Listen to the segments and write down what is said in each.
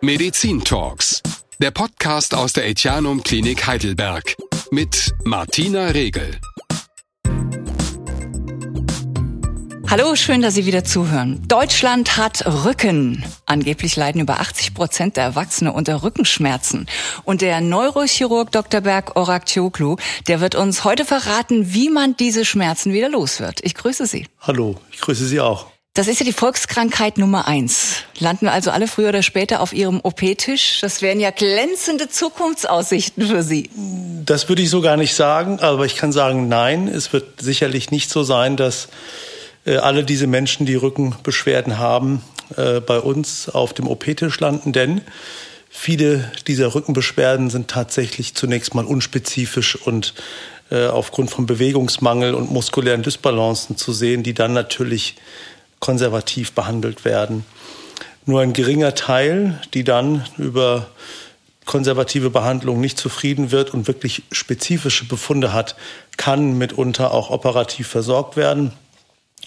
Medizin Talks, der Podcast aus der Etianum Klinik Heidelberg mit Martina Regel. Hallo, schön, dass Sie wieder zuhören. Deutschland hat Rücken. Angeblich leiden über 80 Prozent der Erwachsenen unter Rückenschmerzen. Und der Neurochirurg Dr. Berg Orakcioglu, der wird uns heute verraten, wie man diese Schmerzen wieder los wird. Ich grüße Sie. Hallo, ich grüße Sie auch. Das ist ja die Volkskrankheit Nummer eins. Landen wir also alle früher oder später auf Ihrem OP-Tisch? Das wären ja glänzende Zukunftsaussichten für Sie. Das würde ich so gar nicht sagen, aber ich kann sagen, nein, es wird sicherlich nicht so sein, dass äh, alle diese Menschen, die Rückenbeschwerden haben, äh, bei uns auf dem OP-Tisch landen, denn viele dieser Rückenbeschwerden sind tatsächlich zunächst mal unspezifisch und äh, aufgrund von Bewegungsmangel und muskulären Dysbalancen zu sehen, die dann natürlich konservativ behandelt werden. Nur ein geringer Teil, die dann über konservative Behandlung nicht zufrieden wird und wirklich spezifische Befunde hat, kann mitunter auch operativ versorgt werden.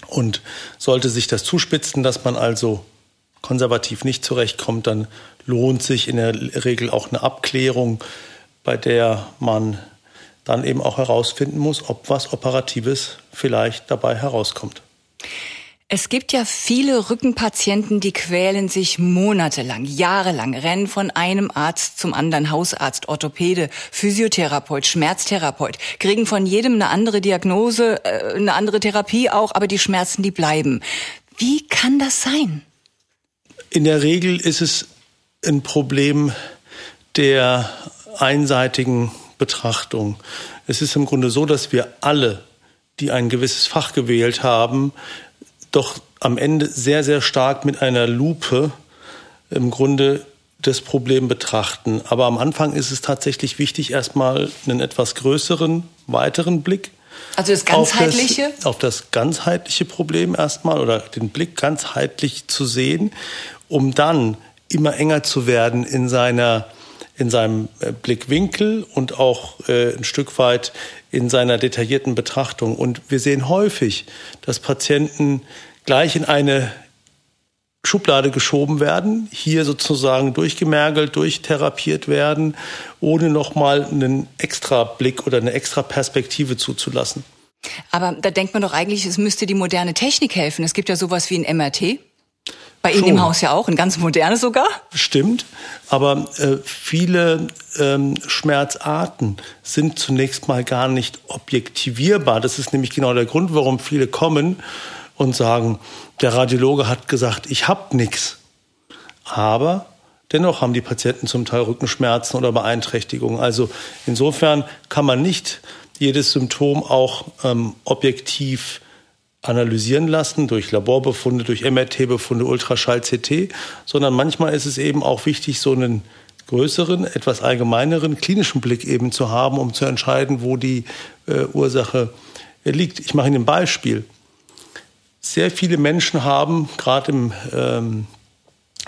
Und sollte sich das zuspitzen, dass man also konservativ nicht zurechtkommt, dann lohnt sich in der Regel auch eine Abklärung, bei der man dann eben auch herausfinden muss, ob was Operatives vielleicht dabei herauskommt. Es gibt ja viele Rückenpatienten, die quälen sich monatelang, jahrelang, rennen von einem Arzt zum anderen, Hausarzt, Orthopäde, Physiotherapeut, Schmerztherapeut, kriegen von jedem eine andere Diagnose, äh, eine andere Therapie auch, aber die Schmerzen, die bleiben. Wie kann das sein? In der Regel ist es ein Problem der einseitigen Betrachtung. Es ist im Grunde so, dass wir alle, die ein gewisses Fach gewählt haben, doch am Ende sehr, sehr stark mit einer Lupe im Grunde das Problem betrachten. Aber am Anfang ist es tatsächlich wichtig, erstmal einen etwas größeren, weiteren Blick. Also das ganzheitliche? Auf das, auf das ganzheitliche Problem erstmal oder den Blick ganzheitlich zu sehen, um dann immer enger zu werden in seiner in seinem äh, Blickwinkel und auch äh, ein Stück weit in seiner detaillierten Betrachtung. Und wir sehen häufig, dass Patienten gleich in eine Schublade geschoben werden, hier sozusagen durchgemergelt, durchtherapiert werden, ohne nochmal einen extra Blick oder eine extra Perspektive zuzulassen. Aber da denkt man doch eigentlich, es müsste die moderne Technik helfen. Es gibt ja sowas wie ein MRT. Bei Ihnen im Haus ja auch, ein ganz modernes sogar? Stimmt, aber äh, viele ähm, Schmerzarten sind zunächst mal gar nicht objektivierbar. Das ist nämlich genau der Grund, warum viele kommen und sagen, der Radiologe hat gesagt, ich habe nichts. Aber dennoch haben die Patienten zum Teil Rückenschmerzen oder Beeinträchtigungen. Also insofern kann man nicht jedes Symptom auch ähm, objektiv analysieren lassen durch Laborbefunde, durch MRT-Befunde, Ultraschall-CT, sondern manchmal ist es eben auch wichtig, so einen größeren, etwas allgemeineren klinischen Blick eben zu haben, um zu entscheiden, wo die äh, Ursache äh, liegt. Ich mache Ihnen ein Beispiel. Sehr viele Menschen haben, gerade im ähm,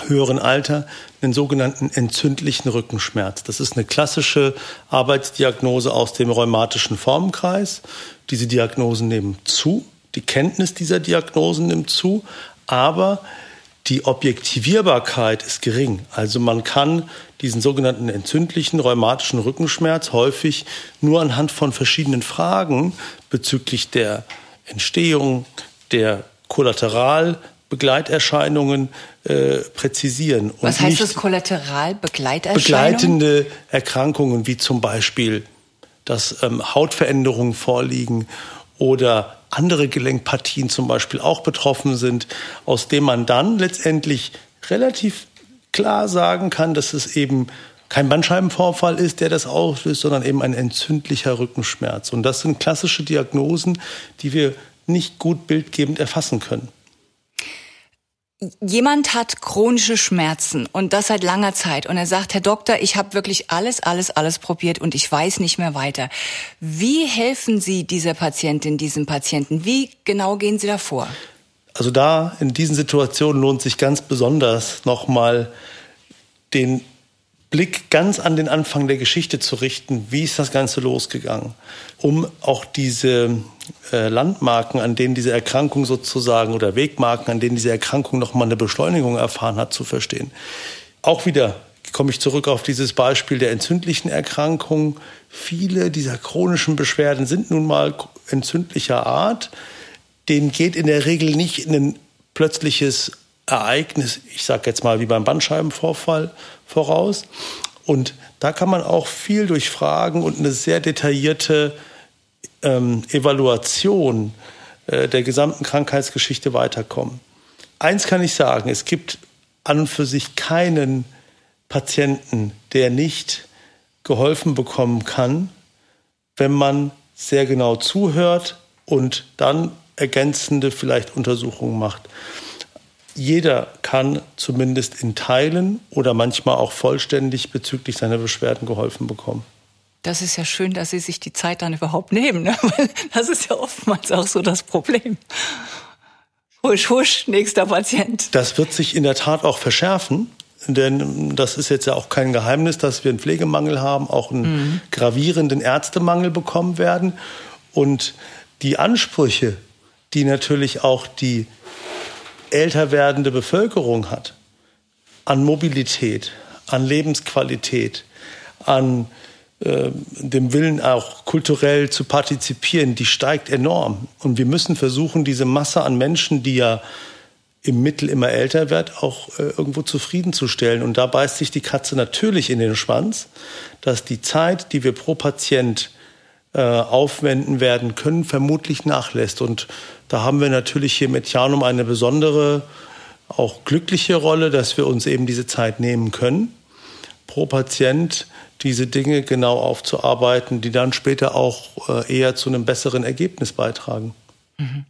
höheren Alter, einen sogenannten entzündlichen Rückenschmerz. Das ist eine klassische Arbeitsdiagnose aus dem rheumatischen Formenkreis. Diese Diagnosen nehmen zu die Kenntnis dieser Diagnosen nimmt zu, aber die Objektivierbarkeit ist gering. Also man kann diesen sogenannten entzündlichen rheumatischen Rückenschmerz häufig nur anhand von verschiedenen Fragen bezüglich der Entstehung, der Kollateralbegleiterscheinungen äh, präzisieren. Und Was heißt das Kollateralbegleiterscheinungen? Begleitende Erkrankungen wie zum Beispiel, dass ähm, Hautveränderungen vorliegen oder andere Gelenkpartien zum Beispiel auch betroffen sind, aus dem man dann letztendlich relativ klar sagen kann, dass es eben kein Bandscheibenvorfall ist, der das auslöst, sondern eben ein entzündlicher Rückenschmerz. Und das sind klassische Diagnosen, die wir nicht gut bildgebend erfassen können jemand hat chronische Schmerzen und das seit langer Zeit und er sagt, Herr Doktor, ich habe wirklich alles, alles, alles probiert und ich weiß nicht mehr weiter. Wie helfen Sie dieser Patientin, diesem Patienten? Wie genau gehen Sie da? Also da in diesen Situationen lohnt sich ganz besonders nochmal den Blick ganz an den Anfang der Geschichte zu richten. Wie ist das Ganze losgegangen? Um auch diese äh, Landmarken, an denen diese Erkrankung sozusagen oder Wegmarken, an denen diese Erkrankung nochmal eine Beschleunigung erfahren hat, zu verstehen. auch wieder komme ich zurück auf dieses Beispiel der entzündlichen Erkrankung. Viele dieser chronischen Beschwerden sind nun mal entzündlicher Art. Denen geht in der Regel nicht ein plötzliches Ereignis, ich sage jetzt mal wie beim Bandscheibenvorfall, voraus. Und da kann man auch viel durch Fragen und eine sehr detaillierte ähm, Evaluation äh, der gesamten Krankheitsgeschichte weiterkommen. Eins kann ich sagen, es gibt an und für sich keinen Patienten, der nicht geholfen bekommen kann, wenn man sehr genau zuhört und dann ergänzende vielleicht Untersuchungen macht. Jeder kann zumindest in Teilen oder manchmal auch vollständig bezüglich seiner Beschwerden geholfen bekommen. Das ist ja schön, dass Sie sich die Zeit dann überhaupt nehmen. Ne? Das ist ja oftmals auch so das Problem. Husch, husch, nächster Patient. Das wird sich in der Tat auch verschärfen. Denn das ist jetzt ja auch kein Geheimnis, dass wir einen Pflegemangel haben, auch einen mhm. gravierenden Ärztemangel bekommen werden. Und die Ansprüche, die natürlich auch die älter werdende Bevölkerung hat, an Mobilität, an Lebensqualität, an äh, dem Willen auch kulturell zu partizipieren, die steigt enorm. Und wir müssen versuchen, diese Masse an Menschen, die ja im Mittel immer älter wird, auch äh, irgendwo zufriedenzustellen. Und da beißt sich die Katze natürlich in den Schwanz, dass die Zeit, die wir pro Patient äh, aufwenden werden können, vermutlich nachlässt. Und da haben wir natürlich hier mit Janum eine besondere, auch glückliche Rolle, dass wir uns eben diese Zeit nehmen können, pro Patient diese Dinge genau aufzuarbeiten, die dann später auch äh, eher zu einem besseren Ergebnis beitragen. Mhm.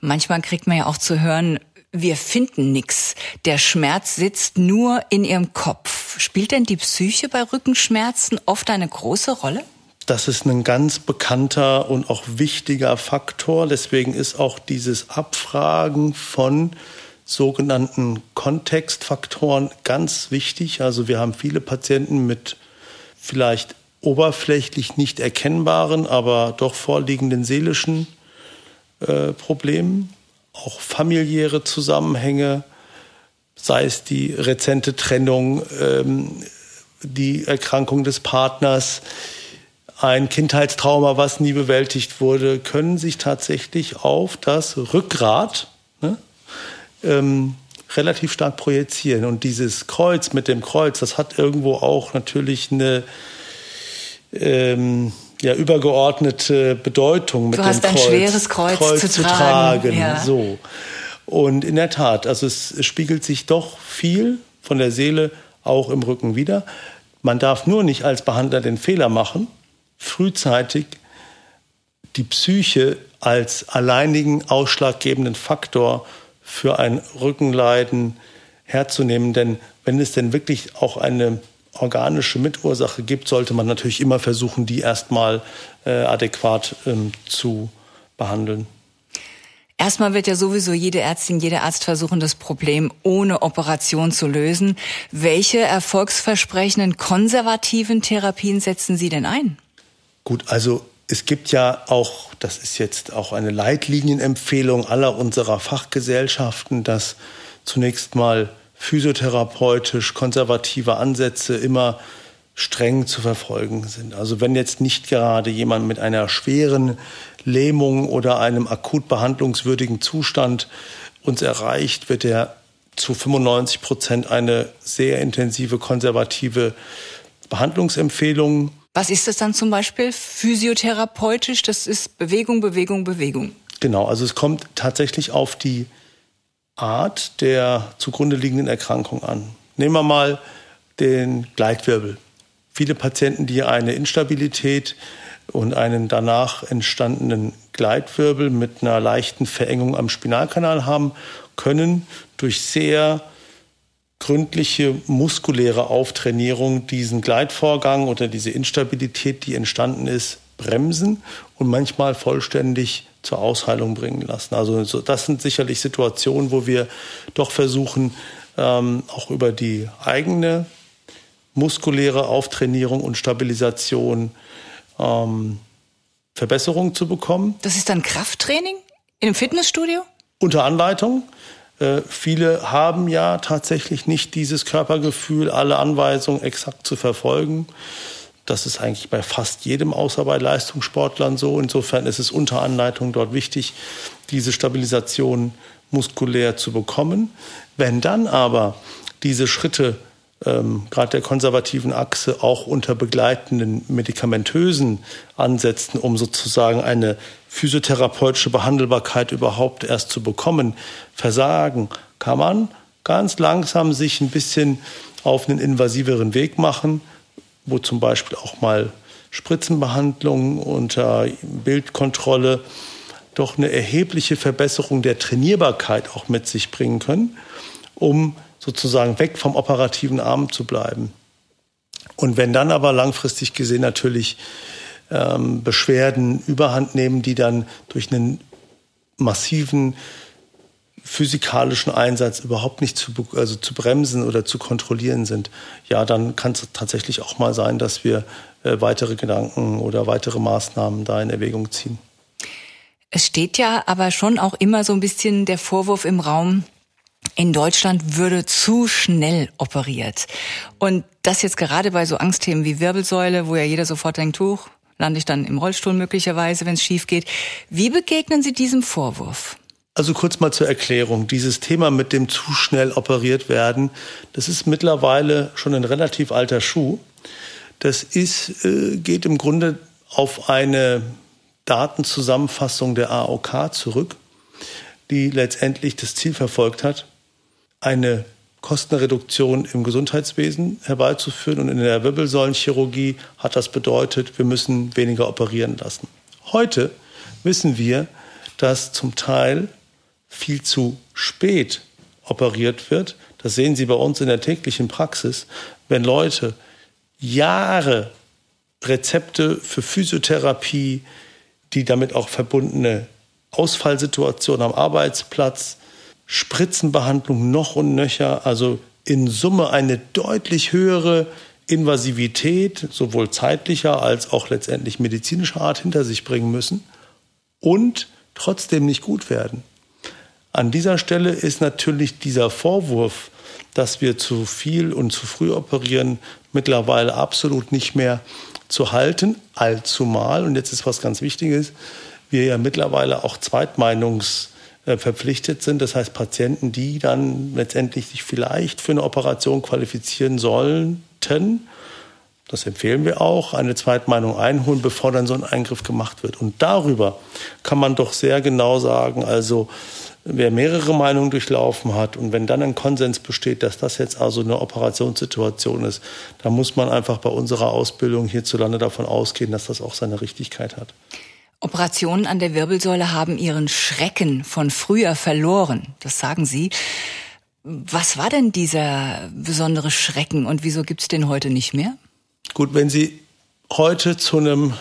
Manchmal kriegt man ja auch zu hören, wir finden nichts. Der Schmerz sitzt nur in ihrem Kopf. Spielt denn die Psyche bei Rückenschmerzen oft eine große Rolle? Das ist ein ganz bekannter und auch wichtiger Faktor. Deswegen ist auch dieses Abfragen von sogenannten Kontextfaktoren ganz wichtig. Also wir haben viele Patienten mit vielleicht oberflächlich nicht erkennbaren, aber doch vorliegenden seelischen äh, Problemen auch familiäre Zusammenhänge, sei es die rezente Trennung, ähm, die Erkrankung des Partners, ein Kindheitstrauma, was nie bewältigt wurde, können sich tatsächlich auf das Rückgrat ne, ähm, relativ stark projizieren. Und dieses Kreuz mit dem Kreuz, das hat irgendwo auch natürlich eine ähm, ja, übergeordnete Bedeutung mit du hast dem Kreuz, ein schweres Kreuz, Kreuz zu, zu tragen. tragen. Ja. So. Und in der Tat, also es, es spiegelt sich doch viel von der Seele auch im Rücken wieder. Man darf nur nicht als Behandler den Fehler machen, frühzeitig die Psyche als alleinigen ausschlaggebenden Faktor für ein Rückenleiden herzunehmen. Denn wenn es denn wirklich auch eine organische Mitursache gibt, sollte man natürlich immer versuchen, die erstmal äh, adäquat ähm, zu behandeln. Erstmal wird ja sowieso jede Ärztin, jeder Arzt versuchen, das Problem ohne Operation zu lösen. Welche erfolgsversprechenden konservativen Therapien setzen Sie denn ein? Gut, also es gibt ja auch, das ist jetzt auch eine Leitlinienempfehlung aller unserer Fachgesellschaften, dass zunächst mal physiotherapeutisch konservative Ansätze immer streng zu verfolgen sind. Also wenn jetzt nicht gerade jemand mit einer schweren Lähmung oder einem akut behandlungswürdigen Zustand uns erreicht, wird er zu 95 Prozent eine sehr intensive konservative Behandlungsempfehlung. Was ist das dann zum Beispiel physiotherapeutisch? Das ist Bewegung, Bewegung, Bewegung. Genau, also es kommt tatsächlich auf die Art der zugrunde liegenden Erkrankung an. Nehmen wir mal den Gleitwirbel. Viele Patienten, die eine Instabilität und einen danach entstandenen Gleitwirbel mit einer leichten Verengung am Spinalkanal haben, können durch sehr gründliche muskuläre Auftrainierung diesen Gleitvorgang oder diese Instabilität, die entstanden ist, bremsen und manchmal vollständig zur Ausheilung bringen lassen. Also das sind sicherlich Situationen, wo wir doch versuchen, ähm, auch über die eigene muskuläre Auftrainierung und Stabilisation ähm, Verbesserungen zu bekommen. Das ist dann Krafttraining in einem Fitnessstudio? Unter Anleitung. Äh, viele haben ja tatsächlich nicht dieses Körpergefühl, alle Anweisungen exakt zu verfolgen. Das ist eigentlich bei fast jedem, außer bei Leistungssportlern so. Insofern ist es unter Anleitung dort wichtig, diese Stabilisation muskulär zu bekommen. Wenn dann aber diese Schritte ähm, gerade der konservativen Achse auch unter begleitenden medikamentösen Ansätzen, um sozusagen eine physiotherapeutische Behandelbarkeit überhaupt erst zu bekommen, versagen, kann man ganz langsam sich ein bisschen auf einen invasiveren Weg machen, wo zum Beispiel auch mal Spritzenbehandlung unter Bildkontrolle doch eine erhebliche Verbesserung der Trainierbarkeit auch mit sich bringen können, um sozusagen weg vom operativen Arm zu bleiben. Und wenn dann aber langfristig gesehen natürlich ähm, Beschwerden überhand nehmen, die dann durch einen massiven physikalischen Einsatz überhaupt nicht zu, also zu bremsen oder zu kontrollieren sind, ja, dann kann es tatsächlich auch mal sein, dass wir äh, weitere Gedanken oder weitere Maßnahmen da in Erwägung ziehen. Es steht ja aber schon auch immer so ein bisschen der Vorwurf im Raum, in Deutschland würde zu schnell operiert. Und das jetzt gerade bei so Angstthemen wie Wirbelsäule, wo ja jeder sofort denkt, Tuch, lande ich dann im Rollstuhl möglicherweise, wenn es schief geht. Wie begegnen Sie diesem Vorwurf? Also kurz mal zur Erklärung. Dieses Thema mit dem zu schnell operiert werden, das ist mittlerweile schon ein relativ alter Schuh. Das ist, äh, geht im Grunde auf eine Datenzusammenfassung der AOK zurück, die letztendlich das Ziel verfolgt hat, eine Kostenreduktion im Gesundheitswesen herbeizuführen. Und in der Wirbelsäulenchirurgie hat das bedeutet, wir müssen weniger operieren lassen. Heute wissen wir, dass zum Teil viel zu spät operiert wird. Das sehen Sie bei uns in der täglichen Praxis. Wenn Leute Jahre Rezepte für Physiotherapie, die damit auch verbundene Ausfallsituationen am Arbeitsplatz, Spritzenbehandlung noch und nöcher, also in Summe eine deutlich höhere Invasivität, sowohl zeitlicher als auch letztendlich medizinischer Art hinter sich bringen müssen und trotzdem nicht gut werden. An dieser Stelle ist natürlich dieser Vorwurf, dass wir zu viel und zu früh operieren, mittlerweile absolut nicht mehr zu halten, allzumal, und jetzt ist was ganz Wichtiges, wir ja mittlerweile auch Zweitmeinungs- verpflichtet sind. Das heißt, Patienten, die dann letztendlich sich vielleicht für eine Operation qualifizieren sollten, das empfehlen wir auch, eine Zweitmeinung einholen, bevor dann so ein Eingriff gemacht wird. Und darüber kann man doch sehr genau sagen, also wer mehrere Meinungen durchlaufen hat und wenn dann ein Konsens besteht, dass das jetzt also eine Operationssituation ist, dann muss man einfach bei unserer Ausbildung hierzulande davon ausgehen, dass das auch seine Richtigkeit hat. Operationen an der Wirbelsäule haben ihren Schrecken von früher verloren. Das sagen Sie. Was war denn dieser besondere Schrecken und wieso gibt es den heute nicht mehr? Gut, wenn Sie heute zu einem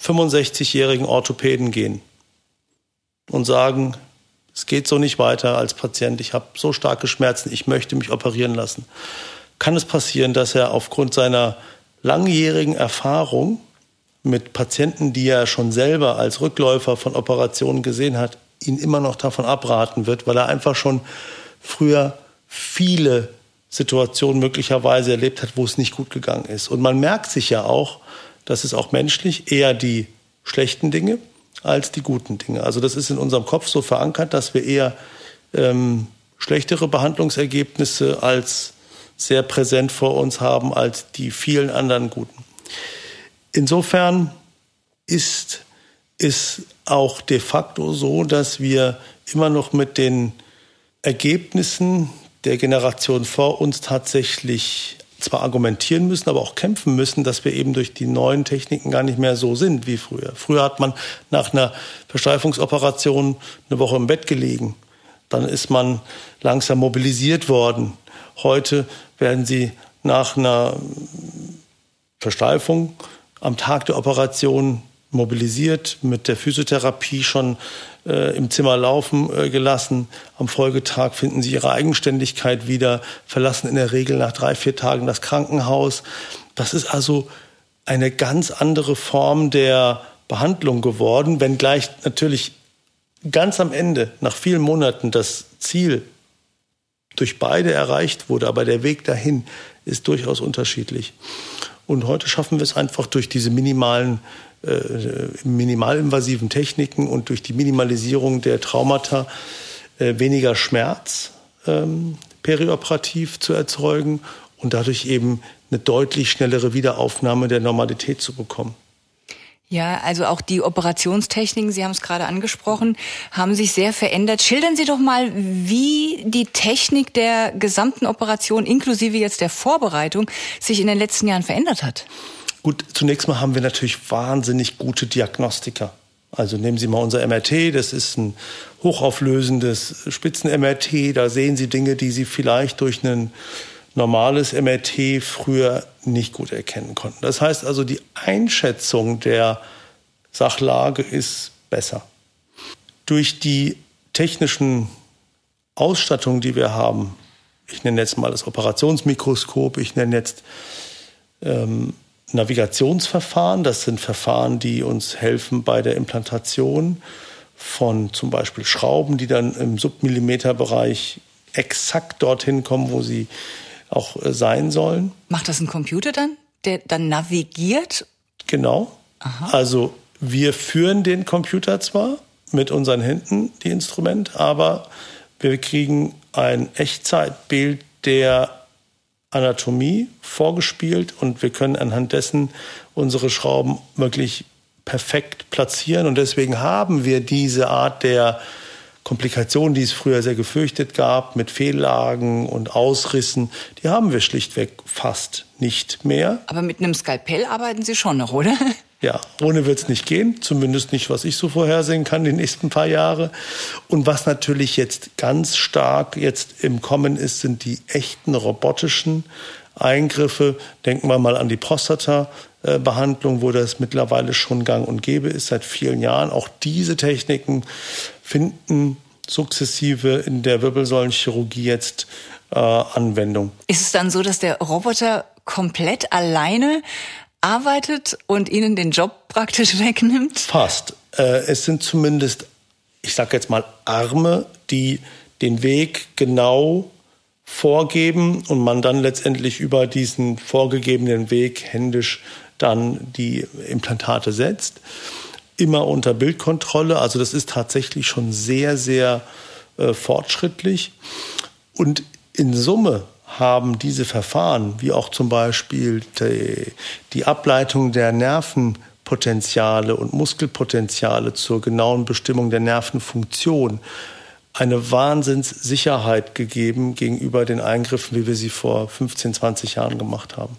65-jährigen Orthopäden gehen und sagen, es geht so nicht weiter als Patient, ich habe so starke Schmerzen, ich möchte mich operieren lassen, kann es passieren, dass er aufgrund seiner langjährigen Erfahrung mit Patienten, die er schon selber als Rückläufer von Operationen gesehen hat, ihn immer noch davon abraten wird, weil er einfach schon früher viele Situationen möglicherweise erlebt hat, wo es nicht gut gegangen ist. Und man merkt sich ja auch, dass es auch menschlich eher die schlechten Dinge als die guten Dinge. Also das ist in unserem Kopf so verankert, dass wir eher ähm, schlechtere Behandlungsergebnisse als sehr präsent vor uns haben als die vielen anderen guten. Insofern ist es auch de facto so, dass wir immer noch mit den Ergebnissen der Generation vor uns tatsächlich zwar argumentieren müssen, aber auch kämpfen müssen, dass wir eben durch die neuen Techniken gar nicht mehr so sind wie früher. Früher hat man nach einer Versteifungsoperation eine Woche im Bett gelegen. Dann ist man langsam mobilisiert worden. Heute werden sie nach einer Versteifung am Tag der Operation mobilisiert, mit der Physiotherapie schon äh, im Zimmer laufen äh, gelassen. Am Folgetag finden sie ihre Eigenständigkeit wieder, verlassen in der Regel nach drei, vier Tagen das Krankenhaus. Das ist also eine ganz andere Form der Behandlung geworden, wenngleich natürlich ganz am Ende, nach vielen Monaten, das Ziel durch beide erreicht wurde, aber der Weg dahin ist durchaus unterschiedlich. Und heute schaffen wir es einfach durch diese minimalen, äh, minimalinvasiven Techniken und durch die Minimalisierung der Traumata äh, weniger Schmerz ähm, perioperativ zu erzeugen und dadurch eben eine deutlich schnellere Wiederaufnahme der Normalität zu bekommen. Ja, also auch die Operationstechniken, Sie haben es gerade angesprochen, haben sich sehr verändert. Schildern Sie doch mal, wie die Technik der gesamten Operation inklusive jetzt der Vorbereitung sich in den letzten Jahren verändert hat. Gut, zunächst mal haben wir natürlich wahnsinnig gute Diagnostiker. Also nehmen Sie mal unser MRT, das ist ein hochauflösendes Spitzen-MRT. Da sehen Sie Dinge, die Sie vielleicht durch einen normales MRT früher nicht gut erkennen konnten. Das heißt also, die Einschätzung der Sachlage ist besser. Durch die technischen Ausstattungen, die wir haben, ich nenne jetzt mal das Operationsmikroskop, ich nenne jetzt ähm, Navigationsverfahren, das sind Verfahren, die uns helfen bei der Implantation von zum Beispiel Schrauben, die dann im Submillimeterbereich exakt dorthin kommen, wo sie auch äh, sein sollen. Macht das ein Computer dann, der dann navigiert? Genau. Aha. Also wir führen den Computer zwar mit unseren Händen, die Instrument, aber wir kriegen ein Echtzeitbild der Anatomie vorgespielt und wir können anhand dessen unsere Schrauben wirklich perfekt platzieren und deswegen haben wir diese Art der Komplikationen, die es früher sehr gefürchtet gab, mit Fehllagen und Ausrissen, die haben wir schlichtweg fast nicht mehr. Aber mit einem Skalpell arbeiten Sie schon noch, oder? Ja, ohne wird es nicht gehen, zumindest nicht, was ich so vorhersehen kann die nächsten paar Jahre. Und was natürlich jetzt ganz stark jetzt im Kommen ist, sind die echten robotischen Eingriffe. Denken wir mal an die Prostata-Behandlung, wo das mittlerweile schon gang und gäbe ist seit vielen Jahren. Auch diese Techniken finden sukzessive in der Wirbelsäulenchirurgie jetzt äh, Anwendung. Ist es dann so, dass der Roboter komplett alleine arbeitet und Ihnen den Job praktisch wegnimmt? Fast. Äh, es sind zumindest, ich sage jetzt mal, Arme, die den Weg genau vorgeben und man dann letztendlich über diesen vorgegebenen Weg händisch dann die Implantate setzt immer unter Bildkontrolle. Also das ist tatsächlich schon sehr, sehr äh, fortschrittlich. Und in Summe haben diese Verfahren, wie auch zum Beispiel die, die Ableitung der Nervenpotenziale und Muskelpotenziale zur genauen Bestimmung der Nervenfunktion, eine Wahnsinnssicherheit gegeben gegenüber den Eingriffen, wie wir sie vor 15, 20 Jahren gemacht haben.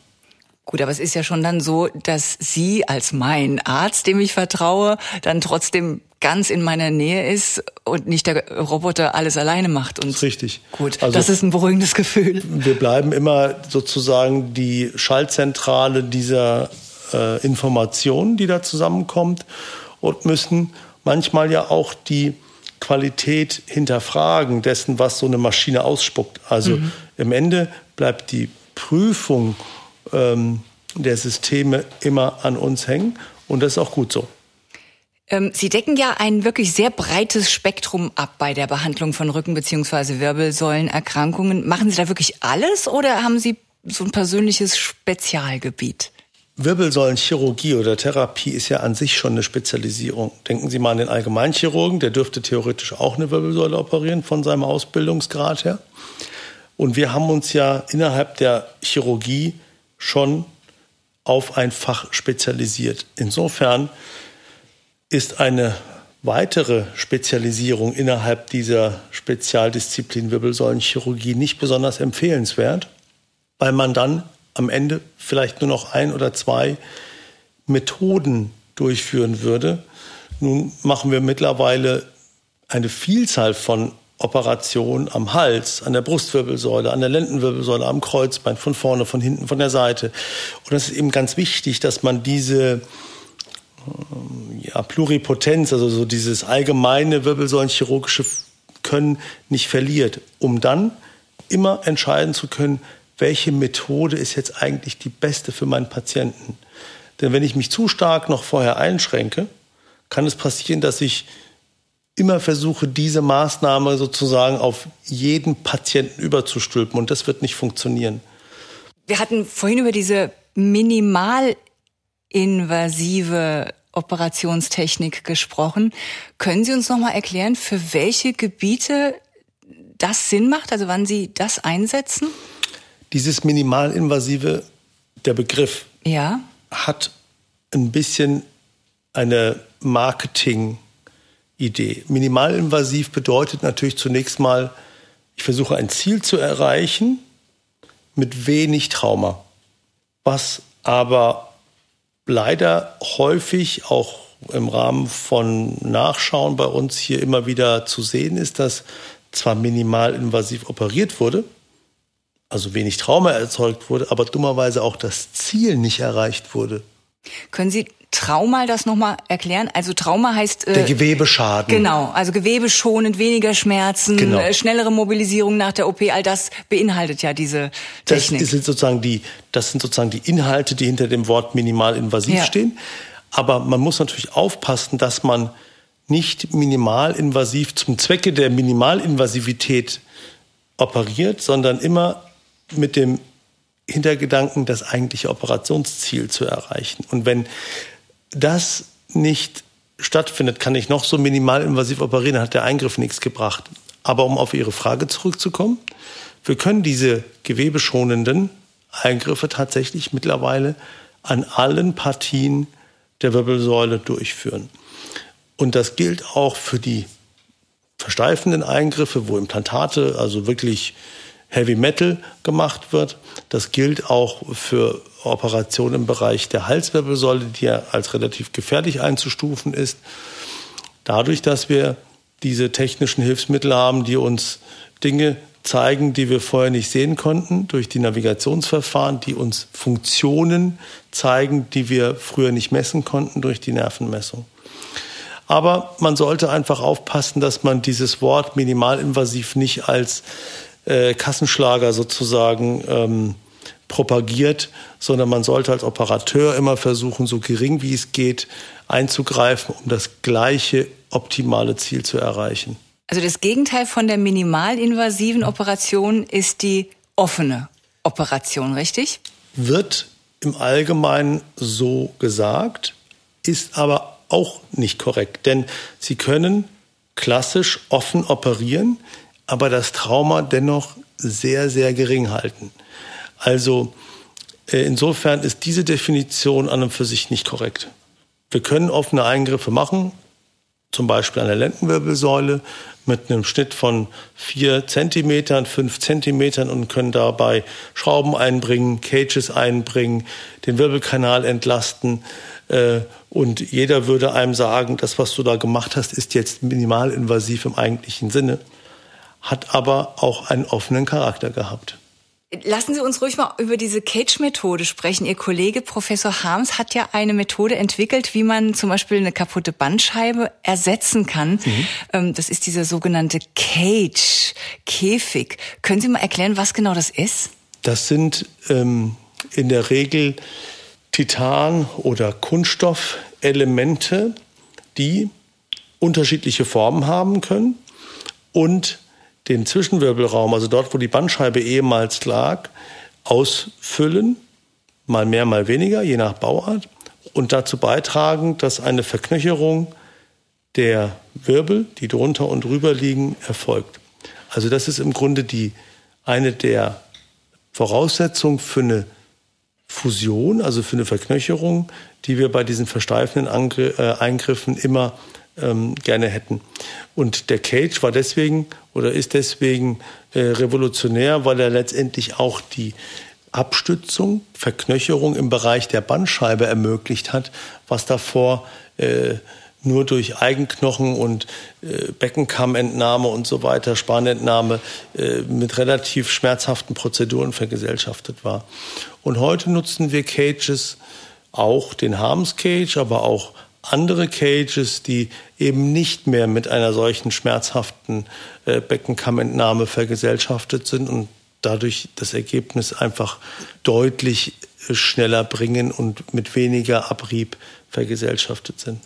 Gut, aber es ist ja schon dann so, dass Sie als mein Arzt, dem ich vertraue, dann trotzdem ganz in meiner Nähe ist und nicht der Roboter alles alleine macht. Und richtig. Gut, also das ist ein beruhigendes Gefühl. Wir bleiben immer sozusagen die Schaltzentrale dieser äh, Informationen, die da zusammenkommt und müssen manchmal ja auch die Qualität hinterfragen dessen, was so eine Maschine ausspuckt. Also mhm. im Ende bleibt die Prüfung ähm, der Systeme immer an uns hängen. Und das ist auch gut so. Ähm, Sie decken ja ein wirklich sehr breites Spektrum ab bei der Behandlung von Rücken- bzw. Wirbelsäulenerkrankungen. Machen Sie da wirklich alles oder haben Sie so ein persönliches Spezialgebiet? Wirbelsäulenchirurgie oder Therapie ist ja an sich schon eine Spezialisierung. Denken Sie mal an den Allgemeinchirurgen, der dürfte theoretisch auch eine Wirbelsäule operieren von seinem Ausbildungsgrad her. Und wir haben uns ja innerhalb der Chirurgie schon auf ein Fach spezialisiert. Insofern ist eine weitere Spezialisierung innerhalb dieser Spezialdisziplin Wirbelsäulenchirurgie nicht besonders empfehlenswert, weil man dann am Ende vielleicht nur noch ein oder zwei Methoden durchführen würde. Nun machen wir mittlerweile eine Vielzahl von Operation am Hals, an der Brustwirbelsäule, an der Lendenwirbelsäule, am Kreuzbein, von vorne, von hinten, von der Seite. Und das ist eben ganz wichtig, dass man diese ja, Pluripotenz, also so dieses allgemeine wirbelsäulenchirurgische Können nicht verliert, um dann immer entscheiden zu können, welche Methode ist jetzt eigentlich die beste für meinen Patienten. Denn wenn ich mich zu stark noch vorher einschränke, kann es passieren, dass ich immer versuche, diese Maßnahme sozusagen auf jeden Patienten überzustülpen und das wird nicht funktionieren. Wir hatten vorhin über diese minimalinvasive Operationstechnik gesprochen. Können Sie uns noch mal erklären, für welche Gebiete das Sinn macht, also wann Sie das einsetzen? Dieses minimalinvasive, der Begriff, ja. hat ein bisschen eine Marketing-Idee. Minimalinvasiv bedeutet natürlich zunächst mal, ich versuche ein Ziel zu erreichen mit wenig Trauma, was aber leider häufig auch im Rahmen von Nachschauen bei uns hier immer wieder zu sehen ist, dass zwar minimalinvasiv operiert wurde, also wenig Trauma erzeugt wurde, aber dummerweise auch das Ziel nicht erreicht wurde. Können Sie Trauma das nochmal erklären? Also Trauma heißt... Äh, Der Gewebeschaden. Genau, also gewebeschonend, weniger Schmerzen, genau. äh, schnellere Mobilisierung nach der OP, all das beinhaltet ja diese Technik. Das, sind sozusagen die, das sind sozusagen die Inhalte, die hinter dem Wort minimalinvasiv ja. stehen. Aber man muss natürlich aufpassen, dass man nicht minimalinvasiv zum Zwecke der Minimalinvasivität operiert, sondern immer mit dem Hintergedanken, das eigentliche Operationsziel zu erreichen. Und wenn das nicht stattfindet, kann ich noch so minimalinvasiv operieren, dann hat der Eingriff nichts gebracht. Aber um auf Ihre Frage zurückzukommen, wir können diese gewebeschonenden Eingriffe tatsächlich mittlerweile an allen Partien der Wirbelsäule durchführen. Und das gilt auch für die versteifenden Eingriffe, wo Implantate, also wirklich Heavy Metal gemacht wird. Das gilt auch für Operationen im Bereich der Halswirbelsäule, die ja als relativ gefährlich einzustufen ist. Dadurch, dass wir diese technischen Hilfsmittel haben, die uns Dinge zeigen, die wir vorher nicht sehen konnten, durch die Navigationsverfahren, die uns Funktionen zeigen, die wir früher nicht messen konnten durch die Nervenmessung. Aber man sollte einfach aufpassen, dass man dieses Wort minimalinvasiv nicht als äh, Kassenschlager sozusagen ähm, propagiert, sondern man sollte als Operateur immer versuchen, so gering wie es geht, einzugreifen, um das gleiche optimale Ziel zu erreichen. Also das Gegenteil von der minimalinvasiven Operation ist die offene Operation, richtig? Wird im Allgemeinen so gesagt, ist aber auch nicht korrekt, denn Sie können klassisch offen operieren, aber das Trauma dennoch sehr, sehr gering halten. Also äh, insofern ist diese Definition an und für sich nicht korrekt. Wir können offene Eingriffe machen, zum Beispiel an der Lendenwirbelsäule mit einem Schnitt von vier Zentimetern, fünf Zentimetern und können dabei Schrauben einbringen, Cages einbringen, den Wirbelkanal entlasten. Äh, und jeder würde einem sagen, das, was du da gemacht hast, ist jetzt minimalinvasiv im eigentlichen Sinne hat aber auch einen offenen Charakter gehabt. Lassen Sie uns ruhig mal über diese Cage-Methode sprechen. Ihr Kollege Professor Harms hat ja eine Methode entwickelt, wie man zum Beispiel eine kaputte Bandscheibe ersetzen kann. Mhm. Ähm, das ist dieser sogenannte Cage, Käfig. Können Sie mal erklären, was genau das ist? Das sind ähm, in der Regel Titan- oder Kunststoffelemente, die unterschiedliche Formen haben können und den Zwischenwirbelraum, also dort, wo die Bandscheibe ehemals lag, ausfüllen, mal mehr, mal weniger, je nach Bauart, und dazu beitragen, dass eine Verknöcherung der Wirbel, die drunter und drüber liegen, erfolgt. Also das ist im Grunde die, eine der Voraussetzungen für eine Fusion, also für eine Verknöcherung, die wir bei diesen versteifenden Angr äh, Eingriffen immer ähm, gerne hätten. Und der Cage war deswegen oder ist deswegen äh, revolutionär, weil er letztendlich auch die Abstützung, Verknöcherung im Bereich der Bandscheibe ermöglicht hat, was davor äh, nur durch Eigenknochen und äh, Beckenkammentnahme und so weiter, Spanentnahme äh, mit relativ schmerzhaften Prozeduren vergesellschaftet war. Und heute nutzen wir Cages, auch den Harms Cage, aber auch andere Cages, die eben nicht mehr mit einer solchen schmerzhaften äh, Beckenkammentnahme vergesellschaftet sind und dadurch das Ergebnis einfach deutlich schneller bringen und mit weniger Abrieb vergesellschaftet sind.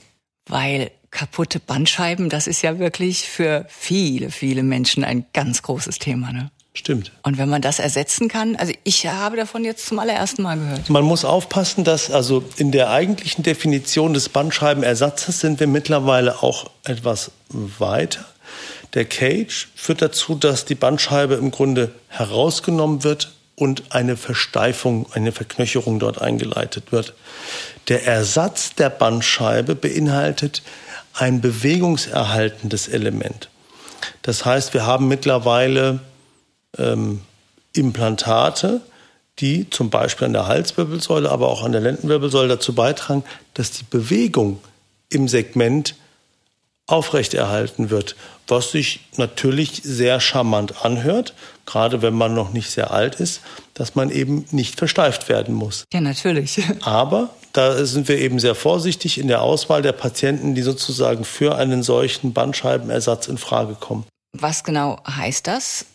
Weil Kaputte Bandscheiben, das ist ja wirklich für viele, viele Menschen ein ganz großes Thema. Ne? Stimmt. Und wenn man das ersetzen kann, also ich habe davon jetzt zum allerersten Mal gehört. Man muss aufpassen, dass also in der eigentlichen Definition des Bandscheibenersatzes sind wir mittlerweile auch etwas weiter. Der Cage führt dazu, dass die Bandscheibe im Grunde herausgenommen wird und eine Versteifung, eine Verknöcherung dort eingeleitet wird. Der Ersatz der Bandscheibe beinhaltet ein bewegungserhaltendes Element. Das heißt, wir haben mittlerweile ähm, Implantate, die zum Beispiel an der Halswirbelsäule, aber auch an der Lendenwirbelsäule dazu beitragen, dass die Bewegung im Segment aufrechterhalten wird, was sich natürlich sehr charmant anhört, gerade wenn man noch nicht sehr alt ist, dass man eben nicht versteift werden muss. Ja, natürlich. Aber da sind wir eben sehr vorsichtig in der Auswahl der Patienten, die sozusagen für einen solchen Bandscheibenersatz in Frage kommen. Was genau heißt das?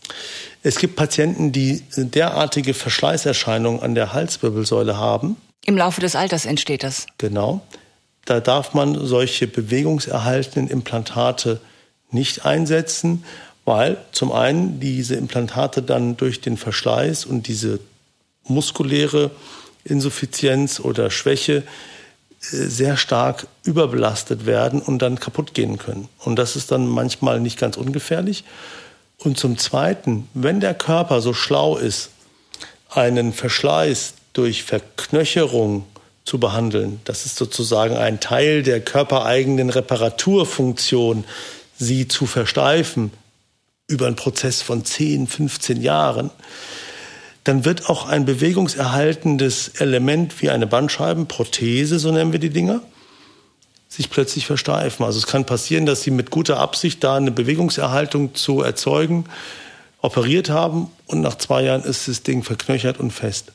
Es gibt Patienten, die derartige Verschleißerscheinungen an der Halswirbelsäule haben. Im Laufe des Alters entsteht das. Genau. Da darf man solche bewegungserhaltenden Implantate nicht einsetzen, weil zum einen diese Implantate dann durch den Verschleiß und diese muskuläre Insuffizienz oder Schwäche sehr stark überbelastet werden und dann kaputt gehen können. Und das ist dann manchmal nicht ganz ungefährlich. Und zum Zweiten, wenn der Körper so schlau ist, einen Verschleiß durch Verknöcherung zu behandeln, das ist sozusagen ein Teil der körpereigenen Reparaturfunktion, sie zu versteifen über einen Prozess von 10, 15 Jahren, dann wird auch ein bewegungserhaltendes Element wie eine Bandscheibenprothese, so nennen wir die Dinger, sich plötzlich versteifen. Also es kann passieren, dass sie mit guter Absicht da eine Bewegungserhaltung zu erzeugen, operiert haben und nach zwei Jahren ist das Ding verknöchert und fest.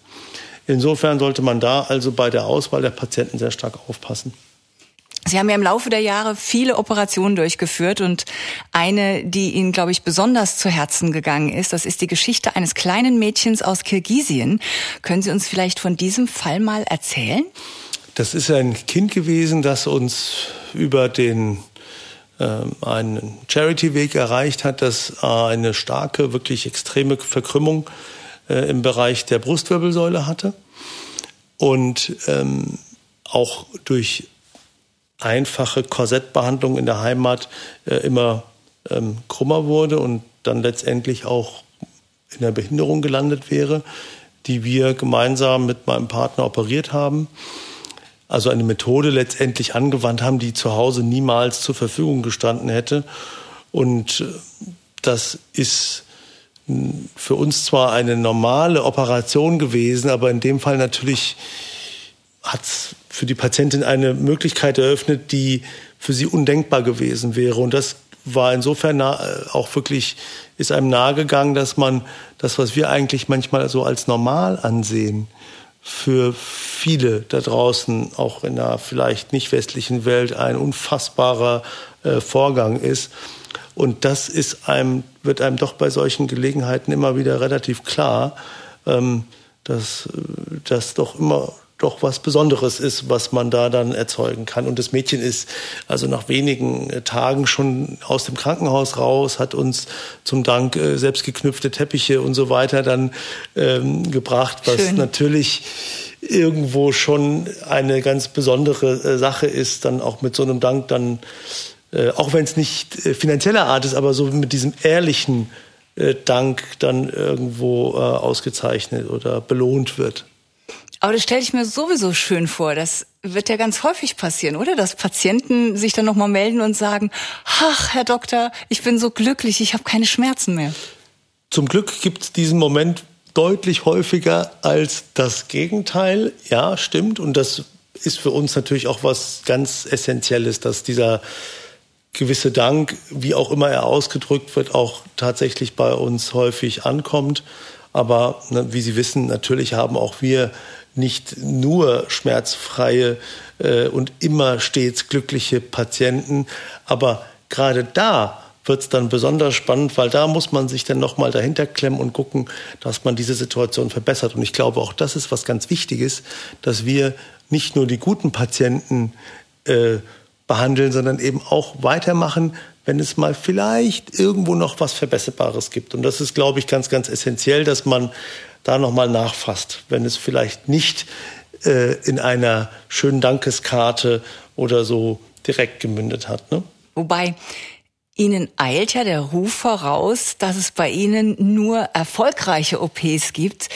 Insofern sollte man da also bei der Auswahl der Patienten sehr stark aufpassen. Sie haben ja im Laufe der Jahre viele Operationen durchgeführt und eine, die Ihnen, glaube ich, besonders zu Herzen gegangen ist, das ist die Geschichte eines kleinen Mädchens aus Kirgisien. Können Sie uns vielleicht von diesem Fall mal erzählen? Das ist ein Kind gewesen, das uns über den äh, einen Charity-Weg erreicht hat, das äh, eine starke, wirklich extreme Verkrümmung äh, im Bereich der Brustwirbelsäule hatte und ähm, auch durch einfache Korsettbehandlung in der Heimat äh, immer ähm, krummer wurde und dann letztendlich auch in der Behinderung gelandet wäre, die wir gemeinsam mit meinem Partner operiert haben. Also eine Methode letztendlich angewandt haben, die zu Hause niemals zur Verfügung gestanden hätte. Und äh, das ist für uns zwar eine normale Operation gewesen, aber in dem Fall natürlich hat es für die Patientin eine Möglichkeit eröffnet, die für sie undenkbar gewesen wäre. Und das war insofern auch wirklich, ist einem nahegegangen, dass man das, was wir eigentlich manchmal so als normal ansehen, für viele da draußen, auch in der vielleicht nicht westlichen Welt, ein unfassbarer äh, Vorgang ist. Und das ist einem, wird einem doch bei solchen Gelegenheiten immer wieder relativ klar, ähm, dass äh, das doch immer doch was Besonderes ist, was man da dann erzeugen kann. Und das Mädchen ist also nach wenigen äh, Tagen schon aus dem Krankenhaus raus, hat uns zum Dank äh, selbstgeknüpfte Teppiche und so weiter dann ähm, gebracht, was Schön. natürlich irgendwo schon eine ganz besondere äh, Sache ist, dann auch mit so einem Dank dann, äh, auch wenn es nicht äh, finanzieller Art ist, aber so mit diesem ehrlichen äh, Dank dann irgendwo äh, ausgezeichnet oder belohnt wird. Aber das stelle ich mir sowieso schön vor. Das wird ja ganz häufig passieren, oder? Dass Patienten sich dann nochmal melden und sagen, ach, Herr Doktor, ich bin so glücklich, ich habe keine Schmerzen mehr. Zum Glück gibt es diesen Moment deutlich häufiger als das Gegenteil. Ja, stimmt. Und das ist für uns natürlich auch was ganz Essentielles, dass dieser gewisse Dank, wie auch immer er ausgedrückt wird, auch tatsächlich bei uns häufig ankommt. Aber ne, wie Sie wissen, natürlich haben auch wir nicht nur schmerzfreie äh, und immer stets glückliche Patienten. Aber gerade da wird es dann besonders spannend, weil da muss man sich dann nochmal dahinter klemmen und gucken, dass man diese Situation verbessert. Und ich glaube, auch das ist was ganz Wichtiges, dass wir nicht nur die guten Patienten äh, behandeln, sondern eben auch weitermachen, wenn es mal vielleicht irgendwo noch was Verbesserbares gibt. Und das ist, glaube ich, ganz, ganz essentiell, dass man da nochmal nachfasst, wenn es vielleicht nicht äh, in einer schönen Dankeskarte oder so direkt gemündet hat. Ne? Wobei Ihnen eilt ja der Ruf voraus, dass es bei Ihnen nur erfolgreiche OPs gibt.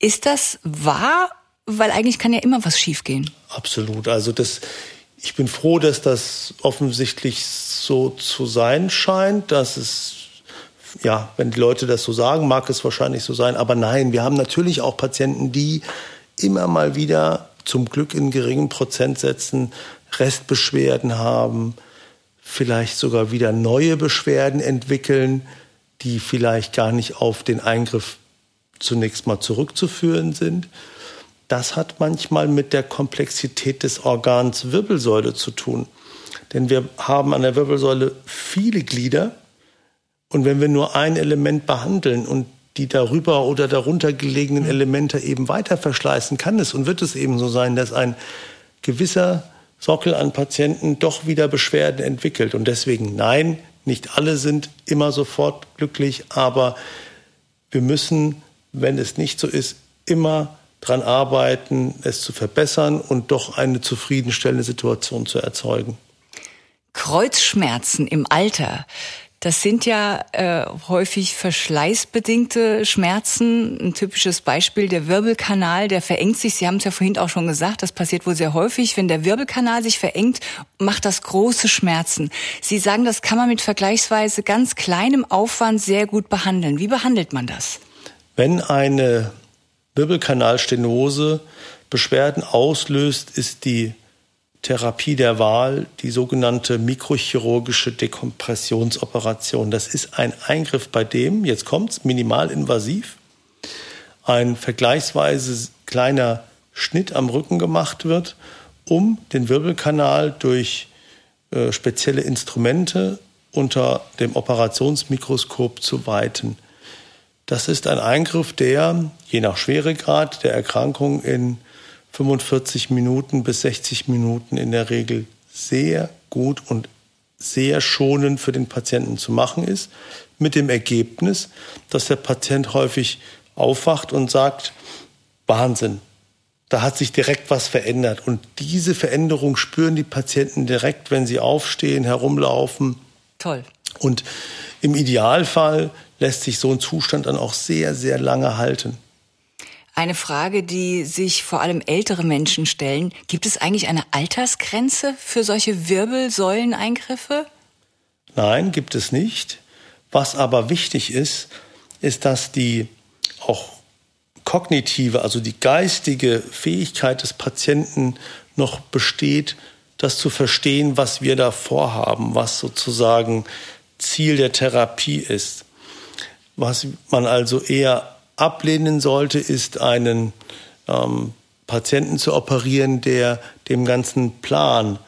Ist das wahr? Weil eigentlich kann ja immer was schiefgehen. Absolut. Also das, ich bin froh, dass das offensichtlich so zu sein scheint, dass es ja, wenn die Leute das so sagen, mag es wahrscheinlich so sein. Aber nein, wir haben natürlich auch Patienten, die immer mal wieder zum Glück in geringen Prozentsätzen Restbeschwerden haben, vielleicht sogar wieder neue Beschwerden entwickeln, die vielleicht gar nicht auf den Eingriff zunächst mal zurückzuführen sind. Das hat manchmal mit der Komplexität des Organs Wirbelsäule zu tun. Denn wir haben an der Wirbelsäule viele Glieder. Und wenn wir nur ein Element behandeln und die darüber oder darunter gelegenen mhm. Elemente eben weiter verschleißen, kann es und wird es eben so sein, dass ein gewisser Sockel an Patienten doch wieder Beschwerden entwickelt. Und deswegen nein, nicht alle sind immer sofort glücklich, aber wir müssen, wenn es nicht so ist, immer daran arbeiten, es zu verbessern und doch eine zufriedenstellende Situation zu erzeugen. Kreuzschmerzen im Alter. Das sind ja äh, häufig verschleißbedingte Schmerzen. Ein typisches Beispiel, der Wirbelkanal, der verengt sich. Sie haben es ja vorhin auch schon gesagt, das passiert wohl sehr häufig. Wenn der Wirbelkanal sich verengt, macht das große Schmerzen. Sie sagen, das kann man mit vergleichsweise ganz kleinem Aufwand sehr gut behandeln. Wie behandelt man das? Wenn eine Wirbelkanalstenose Beschwerden auslöst, ist die Therapie der Wahl die sogenannte mikrochirurgische Dekompressionsoperation. Das ist ein Eingriff, bei dem, jetzt kommt's, minimalinvasiv, ein vergleichsweise kleiner Schnitt am Rücken gemacht wird, um den Wirbelkanal durch äh, spezielle Instrumente unter dem Operationsmikroskop zu weiten. Das ist ein Eingriff, der je nach Schweregrad der Erkrankung in 45 Minuten bis 60 Minuten in der Regel sehr gut und sehr schonend für den Patienten zu machen ist, mit dem Ergebnis, dass der Patient häufig aufwacht und sagt, Wahnsinn, da hat sich direkt was verändert. Und diese Veränderung spüren die Patienten direkt, wenn sie aufstehen, herumlaufen. Toll. Und im Idealfall lässt sich so ein Zustand dann auch sehr, sehr lange halten. Eine Frage, die sich vor allem ältere Menschen stellen. Gibt es eigentlich eine Altersgrenze für solche Wirbelsäuleneingriffe? Nein, gibt es nicht. Was aber wichtig ist, ist, dass die auch kognitive, also die geistige Fähigkeit des Patienten noch besteht, das zu verstehen, was wir da vorhaben, was sozusagen Ziel der Therapie ist. Was man also eher ablehnen sollte, ist einen ähm, Patienten zu operieren, der dem ganzen Plan,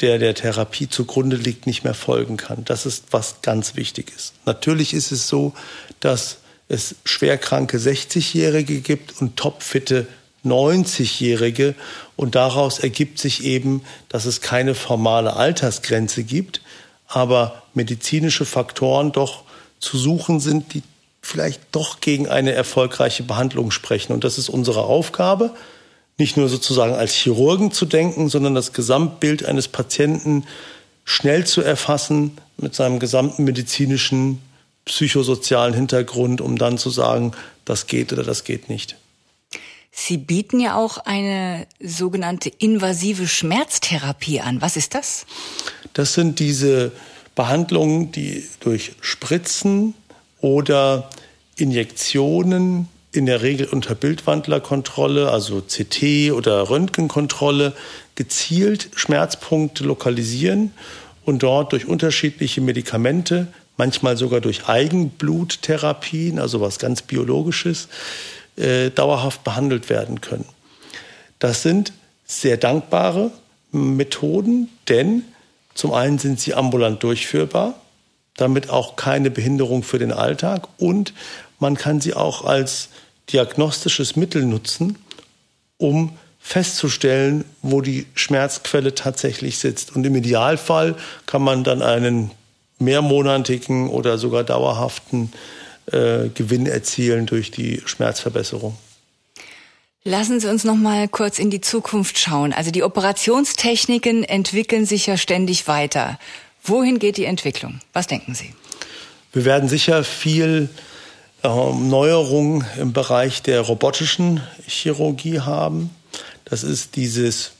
der der Therapie zugrunde liegt, nicht mehr folgen kann. Das ist was ganz wichtig ist. Natürlich ist es so, dass es schwerkranke 60-Jährige gibt und topfitte 90-Jährige und daraus ergibt sich eben, dass es keine formale Altersgrenze gibt, aber medizinische Faktoren doch zu suchen sind, die vielleicht doch gegen eine erfolgreiche Behandlung sprechen. Und das ist unsere Aufgabe, nicht nur sozusagen als Chirurgen zu denken, sondern das Gesamtbild eines Patienten schnell zu erfassen mit seinem gesamten medizinischen, psychosozialen Hintergrund, um dann zu sagen, das geht oder das geht nicht. Sie bieten ja auch eine sogenannte invasive Schmerztherapie an. Was ist das? Das sind diese Behandlungen, die durch Spritzen oder Injektionen in der Regel unter Bildwandlerkontrolle, also CT oder Röntgenkontrolle, gezielt Schmerzpunkte lokalisieren und dort durch unterschiedliche Medikamente, manchmal sogar durch Eigenbluttherapien, also was ganz Biologisches, äh, dauerhaft behandelt werden können. Das sind sehr dankbare Methoden, denn zum einen sind sie ambulant durchführbar, damit auch keine Behinderung für den Alltag und man kann sie auch als diagnostisches Mittel nutzen, um festzustellen, wo die Schmerzquelle tatsächlich sitzt. Und im Idealfall kann man dann einen mehrmonatigen oder sogar dauerhaften äh, Gewinn erzielen durch die Schmerzverbesserung. Lassen Sie uns noch mal kurz in die Zukunft schauen. Also die Operationstechniken entwickeln sich ja ständig weiter. Wohin geht die Entwicklung? Was denken Sie? Wir werden sicher viel äh, Neuerungen im Bereich der robotischen Chirurgie haben. Das ist dieses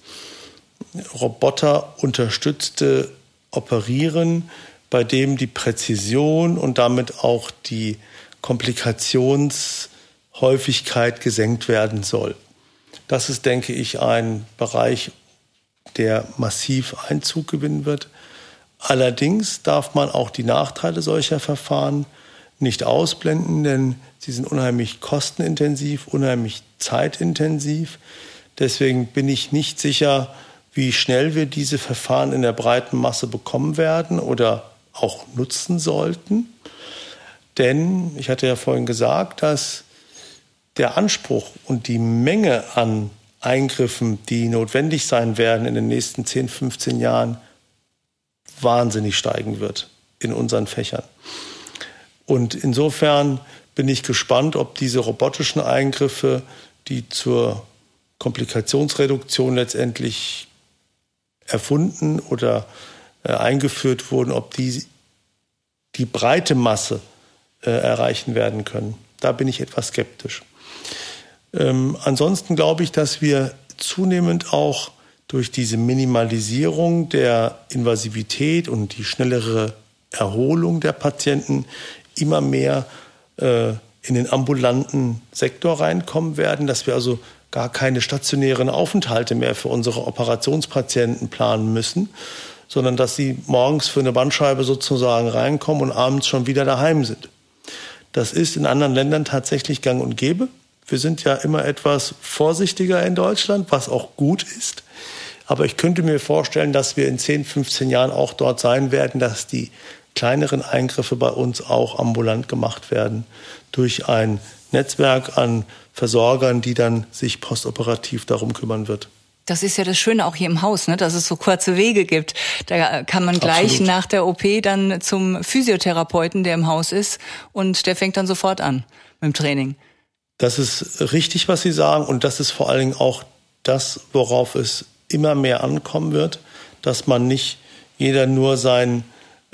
roboterunterstützte Operieren, bei dem die Präzision und damit auch die Komplikationshäufigkeit gesenkt werden soll. Das ist, denke ich, ein Bereich, der massiv Einzug gewinnen wird. Allerdings darf man auch die Nachteile solcher Verfahren nicht ausblenden, denn sie sind unheimlich kostenintensiv, unheimlich zeitintensiv. Deswegen bin ich nicht sicher, wie schnell wir diese Verfahren in der breiten Masse bekommen werden oder auch nutzen sollten. Denn ich hatte ja vorhin gesagt, dass der Anspruch und die Menge an Eingriffen, die notwendig sein werden in den nächsten 10, 15 Jahren, wahnsinnig steigen wird in unseren Fächern. Und insofern bin ich gespannt, ob diese robotischen Eingriffe, die zur Komplikationsreduktion letztendlich erfunden oder äh, eingeführt wurden, ob die die breite Masse äh, erreichen werden können. Da bin ich etwas skeptisch. Ähm, ansonsten glaube ich, dass wir zunehmend auch durch diese Minimalisierung der Invasivität und die schnellere Erholung der Patienten immer mehr äh, in den ambulanten Sektor reinkommen werden, dass wir also gar keine stationären Aufenthalte mehr für unsere Operationspatienten planen müssen, sondern dass sie morgens für eine Bandscheibe sozusagen reinkommen und abends schon wieder daheim sind. Das ist in anderen Ländern tatsächlich gang und gäbe. Wir sind ja immer etwas vorsichtiger in Deutschland, was auch gut ist. Aber ich könnte mir vorstellen, dass wir in 10, 15 Jahren auch dort sein werden, dass die kleineren Eingriffe bei uns auch ambulant gemacht werden durch ein Netzwerk an Versorgern, die dann sich postoperativ darum kümmern wird. Das ist ja das Schöne auch hier im Haus, ne, dass es so kurze Wege gibt. Da kann man gleich Absolut. nach der OP dann zum Physiotherapeuten, der im Haus ist, und der fängt dann sofort an mit dem Training. Das ist richtig, was Sie sagen, und das ist vor allen Dingen auch das, worauf es immer mehr ankommen wird, dass man nicht jeder nur sein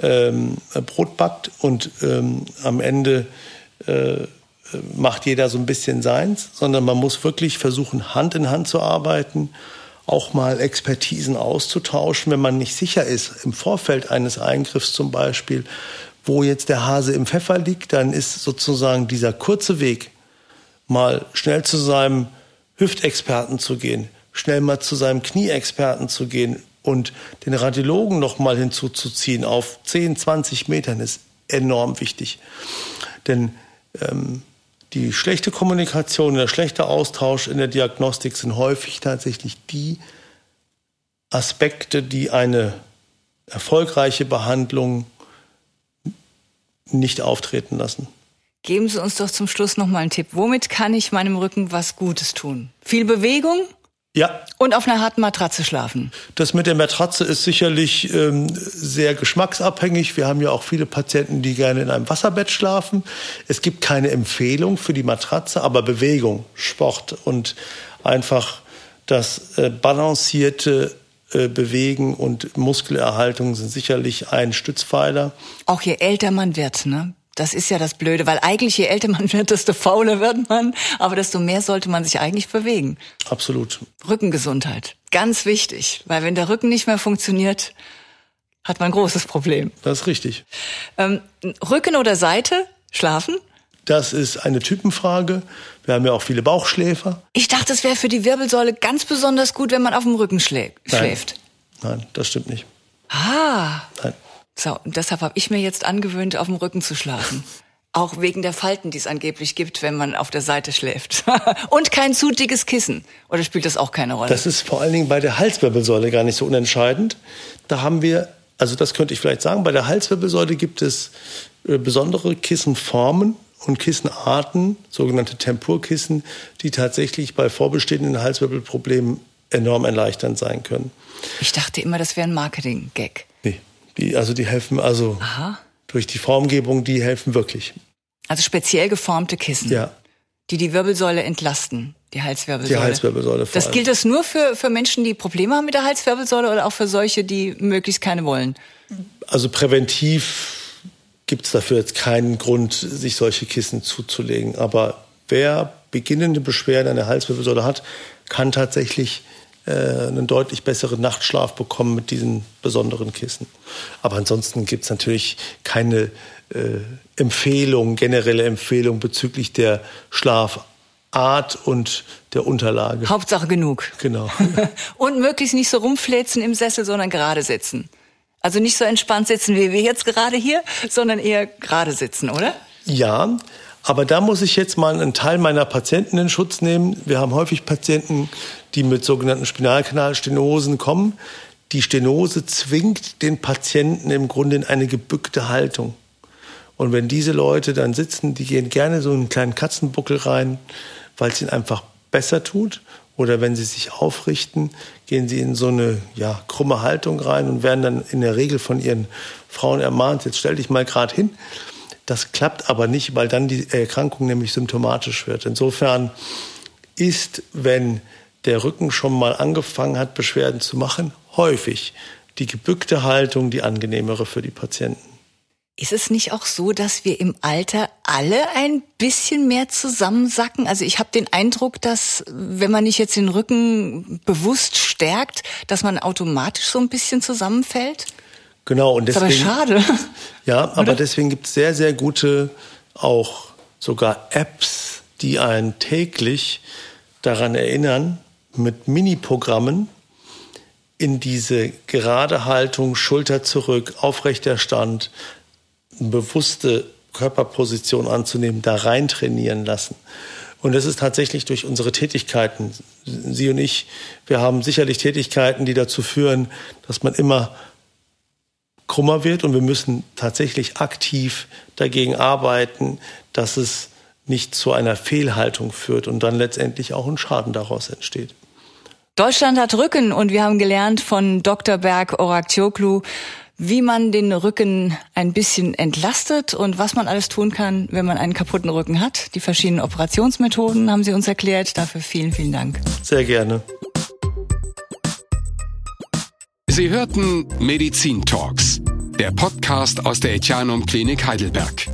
ähm, Brot backt und ähm, am Ende äh, macht jeder so ein bisschen seins, sondern man muss wirklich versuchen, Hand in Hand zu arbeiten, auch mal Expertisen auszutauschen, wenn man nicht sicher ist, im Vorfeld eines Eingriffs zum Beispiel, wo jetzt der Hase im Pfeffer liegt, dann ist sozusagen dieser kurze Weg, mal schnell zu seinem Hüftexperten zu gehen, schnell mal zu seinem Knieexperten zu gehen und den Radiologen noch mal hinzuzuziehen auf 10, 20 Metern ist enorm wichtig. Denn ähm, die schlechte Kommunikation, der schlechte Austausch in der Diagnostik sind häufig tatsächlich die Aspekte, die eine erfolgreiche Behandlung nicht auftreten lassen. Geben Sie uns doch zum Schluss noch mal einen Tipp. Womit kann ich meinem Rücken was Gutes tun? Viel Bewegung? Ja. Und auf einer harten Matratze schlafen. Das mit der Matratze ist sicherlich ähm, sehr geschmacksabhängig. Wir haben ja auch viele Patienten, die gerne in einem Wasserbett schlafen. Es gibt keine Empfehlung für die Matratze, aber Bewegung, Sport und einfach das äh, balancierte äh, Bewegen und Muskelerhaltung sind sicherlich ein Stützpfeiler. Auch je älter man wird, ne? Das ist ja das Blöde, weil eigentlich je älter man wird, desto fauler wird man, aber desto mehr sollte man sich eigentlich bewegen. Absolut. Rückengesundheit, ganz wichtig, weil wenn der Rücken nicht mehr funktioniert, hat man ein großes Problem. Das ist richtig. Ähm, Rücken oder Seite, schlafen? Das ist eine Typenfrage. Wir haben ja auch viele Bauchschläfer. Ich dachte, es wäre für die Wirbelsäule ganz besonders gut, wenn man auf dem Rücken schlä schläft. Nein. Nein, das stimmt nicht. Ah. Nein. So, und deshalb habe ich mir jetzt angewöhnt, auf dem Rücken zu schlafen. Auch wegen der Falten, die es angeblich gibt, wenn man auf der Seite schläft. und kein zu dickes Kissen. Oder spielt das auch keine Rolle? Das ist vor allen Dingen bei der Halswirbelsäule gar nicht so unentscheidend. Da haben wir, also das könnte ich vielleicht sagen, bei der Halswirbelsäule gibt es äh, besondere Kissenformen und Kissenarten, sogenannte Tempurkissen, die tatsächlich bei vorbestehenden Halswirbelproblemen enorm erleichternd sein können. Ich dachte immer, das wäre ein Marketing-Gag. Die, also die helfen also Aha. durch die Formgebung, die helfen wirklich. Also speziell geformte Kissen, Ja, die die Wirbelsäule entlasten, die Halswirbelsäule. die Halswirbelsäule vor Das allem. gilt das nur für, für Menschen, die Probleme haben mit der Halswirbelsäule oder auch für solche, die möglichst keine wollen? Also präventiv gibt es dafür jetzt keinen Grund, sich solche Kissen zuzulegen. Aber wer beginnende Beschwerden an der Halswirbelsäule hat, kann tatsächlich äh, einen deutlich besseren Nachtschlaf bekommen mit diesen besonderen Kissen. Aber ansonsten gibt es natürlich keine äh, Empfehlung, generelle Empfehlung bezüglich der Schlafart und der Unterlage. Hauptsache genug. Genau. Und möglichst nicht so rumfläzen im Sessel, sondern gerade sitzen. Also nicht so entspannt sitzen, wie wir jetzt gerade hier, sondern eher gerade sitzen, oder? Ja, aber da muss ich jetzt mal einen Teil meiner Patienten in Schutz nehmen. Wir haben häufig Patienten, die mit sogenannten Spinalkanalstenosen kommen. Die Stenose zwingt den Patienten im Grunde in eine gebückte Haltung. Und wenn diese Leute dann sitzen, die gehen gerne so einen kleinen Katzenbuckel rein, weil es ihnen einfach besser tut. Oder wenn sie sich aufrichten, gehen sie in so eine ja, krumme Haltung rein und werden dann in der Regel von ihren Frauen ermahnt, jetzt stell dich mal gerade hin. Das klappt aber nicht, weil dann die Erkrankung nämlich symptomatisch wird. Insofern ist, wenn der Rücken schon mal angefangen hat, Beschwerden zu machen, häufig die gebückte Haltung die angenehmere für die Patienten. Ist es nicht auch so, dass wir im Alter alle ein bisschen mehr zusammensacken? Also ich habe den Eindruck, dass wenn man nicht jetzt den Rücken bewusst stärkt, dass man automatisch so ein bisschen zusammenfällt? Genau, und Ist aber deswegen, schade. ja, aber deswegen gibt es sehr, sehr gute, auch sogar Apps, die einen täglich daran erinnern, mit Mini-Programmen in diese gerade Haltung, Schulter zurück, aufrechter Stand, eine bewusste Körperposition anzunehmen, da rein trainieren lassen. Und das ist tatsächlich durch unsere Tätigkeiten. Sie und ich, wir haben sicherlich Tätigkeiten, die dazu führen, dass man immer krummer wird und wir müssen tatsächlich aktiv dagegen arbeiten, dass es nicht zu einer Fehlhaltung führt und dann letztendlich auch ein Schaden daraus entsteht. Deutschland hat Rücken und wir haben gelernt von Dr. Berg Orakcioglu, wie man den Rücken ein bisschen entlastet und was man alles tun kann, wenn man einen kaputten Rücken hat. Die verschiedenen Operationsmethoden haben Sie uns erklärt. Dafür vielen, vielen Dank. Sehr gerne. Sie hörten Medizin Talks, der Podcast aus der Etianum Klinik Heidelberg.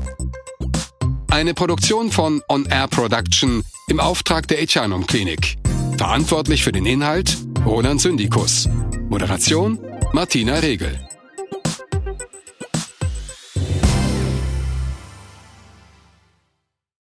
Eine Produktion von On Air Production im Auftrag der Etianum Klinik. Verantwortlich für den Inhalt Roland Syndikus. Moderation Martina Regel.